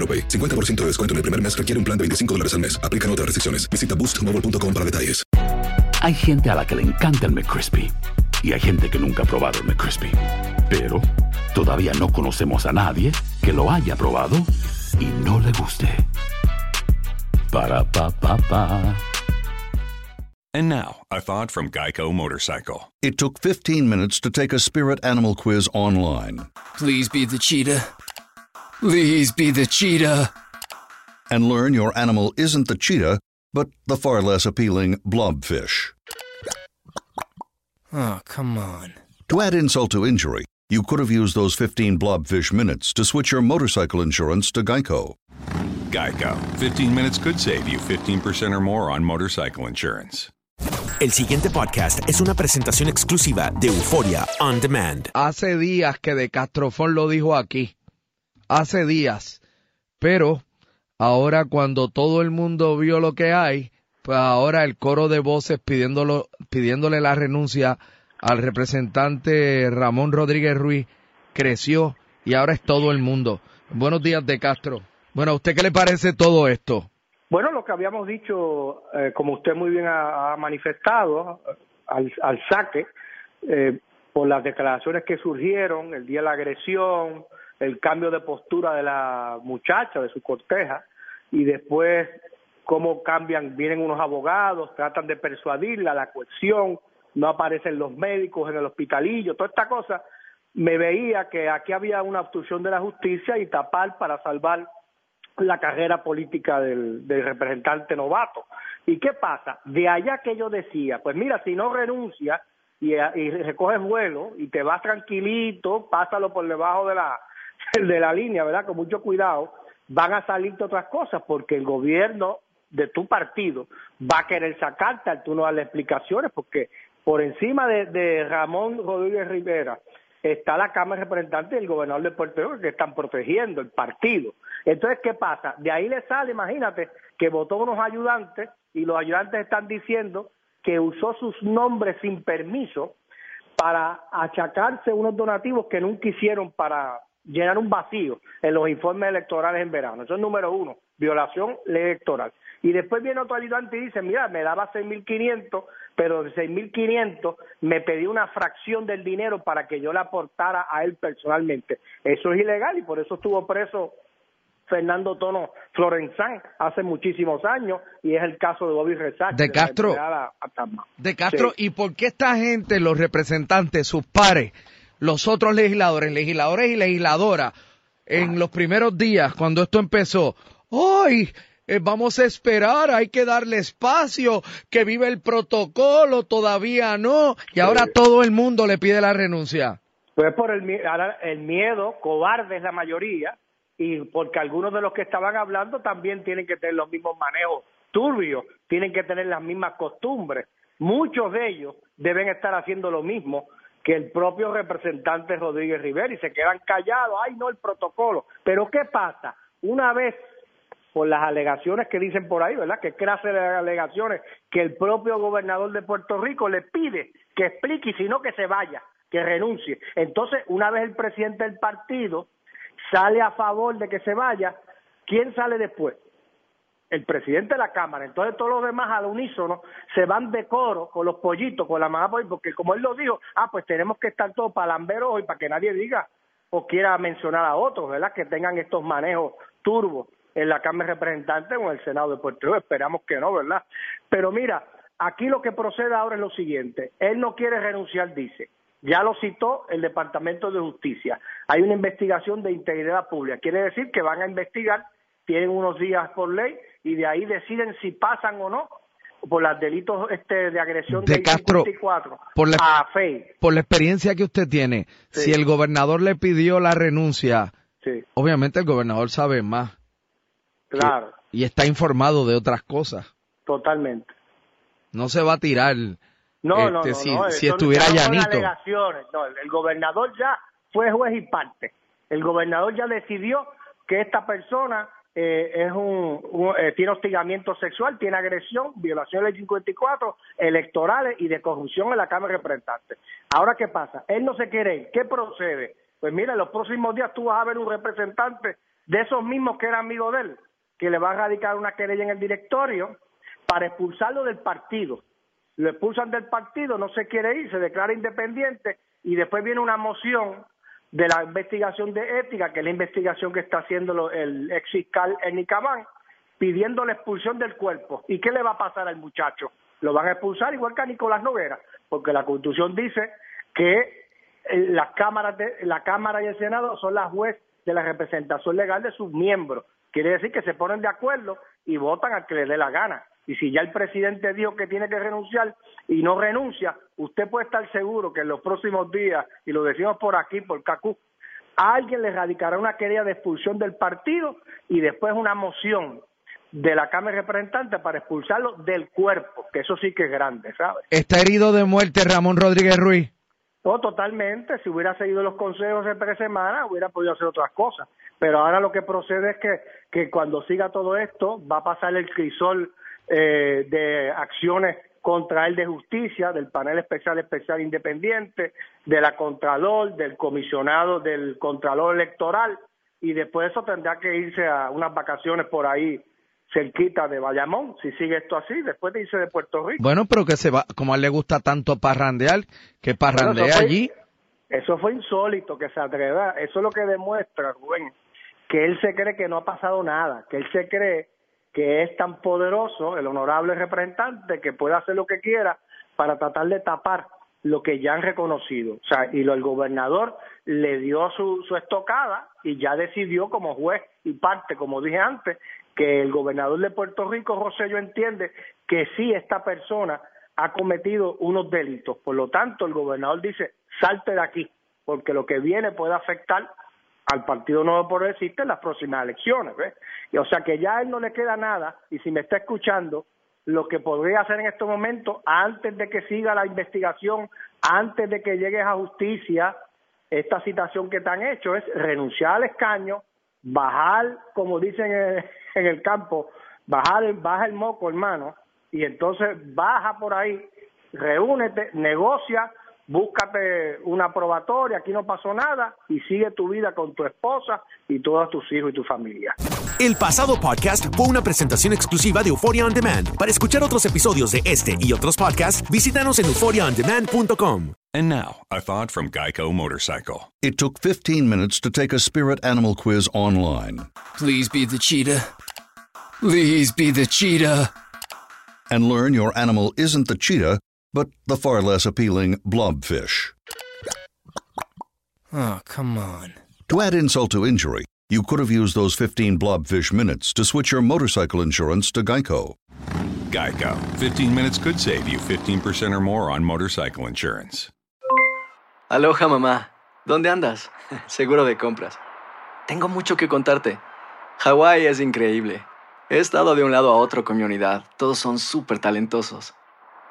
AroPay. 50% de descuento en el primer mes requiere un plan de 25 dólares al mes. Aplican otras restricciones. Visita boostmobile.com para detalles. Hay gente a la que le encanta el McCrispy y hay gente que nunca ha probado el McCrispy. Pero todavía no conocemos a nadie que lo haya probado y no le guste. Para pa pa pa. And now, a thought from Geico Motorcycle. It took 15 minutes to take a spirit animal quiz online Please be the cheetah. Please be the cheetah. and learn your animal isn't the cheetah, but the far less appealing blobfish. Oh, come on. To add insult to injury, you could have used those 15 blobfish minutes to switch your motorcycle insurance to Geico. Geico. 15 minutes could save you 15% or more on motorcycle insurance. El siguiente podcast es una presentación exclusiva de Euforia On Demand. Hace días que De Castrofón lo dijo aquí. Hace días. Pero ahora cuando todo el mundo vio lo que hay, pues ahora el coro de voces pidiéndolo, pidiéndole la renuncia al representante Ramón Rodríguez Ruiz creció y ahora es todo el mundo. Buenos días, De Castro. Bueno, ¿a usted qué le parece todo esto? Bueno, lo que habíamos dicho, eh, como usted muy bien ha, manifestado, al, al saque, eh, por las declaraciones que surgieron, el día de la agresión, el cambio de postura de la muchacha, de su corteja, y después cómo cambian, vienen unos abogados, tratan de persuadirla, la coerción, no aparecen los médicos en el hospitalillo, toda esta cosa, me veía que aquí había una obstrucción de la justicia y tapar para salvar la carrera política del, representante novato. ¿Y qué pasa? De allá que yo decía, pues mira, si no renuncia y, y recoges vuelo y te vas tranquilito, pásalo por debajo de la, de la línea, ¿verdad? Con mucho cuidado, van a salirte otras cosas porque el gobierno de tu partido va a querer sacarte al tú no das las explicaciones porque por encima de, de Ramón Rodríguez Rivera está la Cámara de Representantes y el gobernador de Puerto Rico que están protegiendo el partido. Entonces, ¿qué pasa? De ahí le sale, imagínate, que votó unos ayudantes y los ayudantes están diciendo que usó sus nombres sin permiso para achacarse unos donativos que nunca hicieron para llenar un vacío en los informes electorales en verano. Eso es número uno, violación electoral. Y después viene otro ayudante y dice, mira, me daba 6.500, pero de 6.500 me pedí una fracción del dinero para que yo le aportara a él personalmente. Eso es ilegal y por eso estuvo preso Fernando Tono Florenzán hace muchísimos años y es el caso de Bobby Rezac. De Castro. De Castro, ¿y por qué esta gente, los representantes, sus pares, los otros legisladores, legisladores y legisladoras, en los primeros días, cuando esto empezó, ¡ay! eh, vamos a esperar, hay que darle espacio, que vive el protocolo, todavía no, y ahora todo el mundo le pide la renuncia. Pues por el, el miedo, cobarde es la mayoría, y porque algunos de los que estaban hablando también tienen que tener los mismos manejos turbios, tienen que tener las mismas costumbres. Muchos de ellos deben estar haciendo lo mismo que el propio representante Rodríguez Rivera y se quedan callados, ay no el protocolo. Pero ¿qué pasa? Una vez por las alegaciones que dicen por ahí, ¿verdad? Que clase de alegaciones que el propio gobernador de Puerto Rico le pide que explique y si no que se vaya, que renuncie. Entonces, una vez el presidente del partido sale a favor de que se vaya, ¿quién sale después? El presidente de la Cámara. Entonces todos los demás al unísono se van de coro con los pollitos, con la mamá, porque como él lo dijo, ah, pues tenemos que estar todos palamberos hoy para que nadie diga o quiera mencionar a otros, ¿verdad? Que tengan estos manejos turbos en la Cámara de Representantes o en el Senado de Puerto Rico. Esperamos que no, ¿verdad? Pero mira, aquí lo que procede ahora es lo siguiente. Él no quiere renunciar, dice. Ya lo citó el Departamento de Justicia. Hay una investigación de integridad pública. Quiere decir que van a investigar, tienen unos días por ley y de ahí deciden si pasan o no por los delitos este, de agresión de, Castro, por la, a FEI. Por la experiencia que usted tiene, si el gobernador le pidió la renuncia, obviamente el gobernador sabe más. Claro. Y, está informado de otras cosas. Totalmente. No se va a tirar no, no, este, no, si, estuviera llanito. No, el gobernador ya fue juez y parte. El gobernador ya decidió que esta persona eh, es un, eh, tiene hostigamiento sexual, tiene agresión, violación de ley 54, electorales y de corrupción en la Cámara de Representantes. Ahora, ¿qué pasa? Él no se quiere ir. ¿Qué procede? Pues mira, en los próximos días tú vas a ver un representante de esos mismos que era amigo de él, que le va a radicar una querella en el directorio para expulsarlo del partido lo expulsan del partido, no se quiere ir, se declara independiente y después viene una moción de la investigación de ética, que es la investigación que está haciendo el ex fiscal Nicamán, pidiendo la expulsión del cuerpo. ¿Y qué le va a pasar al muchacho? Lo van a expulsar igual que a Nicolás Noguera, porque la Constitución dice que eh, las cámaras de, la Cámara y el Senado son las juez de la representación legal de sus miembros. Quiere decir que se ponen de acuerdo y votan al que le dé la gana. Y si ya el presidente dijo que tiene que renunciar y no renuncia, usted puede estar seguro que en los próximos días, y lo decimos por aquí, por CACU, alguien le radicará una querella de expulsión del partido y después una moción de la Cámara de Representantes para expulsarlo del cuerpo, que eso sí que es grande, ¿sabes? ¿Está herido de muerte Ramón Rodríguez Ruiz? No, totalmente. Si hubiera seguido los consejos de tres semanas, hubiera podido hacer otras cosas. Pero ahora lo que procede es que, que cuando siga todo esto, va a pasar el crisol eh, de acciones contra él de justicia, del panel especial especial independiente, de la Contralor, del comisionado del Contralor Electoral, y después de eso tendrá que irse a unas vacaciones por ahí cerquita de Bayamón, si sigue esto así, después de irse de Puerto Rico. Bueno, pero que se va, como a él le gusta tanto parrandear, que parrandea allí. Eso fue insólito que se atreva, eso es lo que demuestra, Rubén, que él se cree que no ha pasado nada, que él se cree que es tan poderoso, el honorable representante, que puede hacer lo que quiera para tratar de tapar lo que ya han reconocido. O sea, y lo, el gobernador le dio su, su estocada y ya decidió como juez y parte, como dije antes, que el gobernador de Puerto Rico, José, yo entiende que sí esta persona ha cometido unos delitos. Por lo tanto, el gobernador dice, salte de aquí, porque lo que viene puede afectar al Partido Nuevo Progresista en las próximas elecciones. ¿ves? O sea que ya a él no le queda nada y si me está escuchando, lo que podría hacer en estos momentos, antes de que siga la investigación, antes de que llegue a justicia esta citación que te han hecho, es renunciar al escaño, bajar, como dicen en el, campo, bajar, baja el moco, hermano, y entonces baja por ahí, reúnete, negocia búscate una probatoria, aquí no pasó nada y sigue tu vida con tu esposa y todos tus hijos y tu familia. El pasado podcast fue una presentación exclusiva de Euphoria On Demand. Para escuchar otros episodios de este y otros podcasts, visítanos en euphoriaondemand.com. And now, a thought from Geico Motorcycle. It took 15 minutes to take a spirit animal quiz online. Please be the cheetah. Please be the cheetah. And learn your animal isn't the cheetah but the far less appealing blobfish. Oh, come on. To add insult to injury, you could have used those 15 blobfish minutes to switch your motorcycle insurance to Geico. Geico. 15 minutes could save you 15% or more on motorcycle insurance. Aloha, mamá. ¿Dónde andas? Seguro de compras. Tengo mucho que contarte. Hawái es increíble. He estado de un lado a otro con mi unidad. Todos son súper talentosos.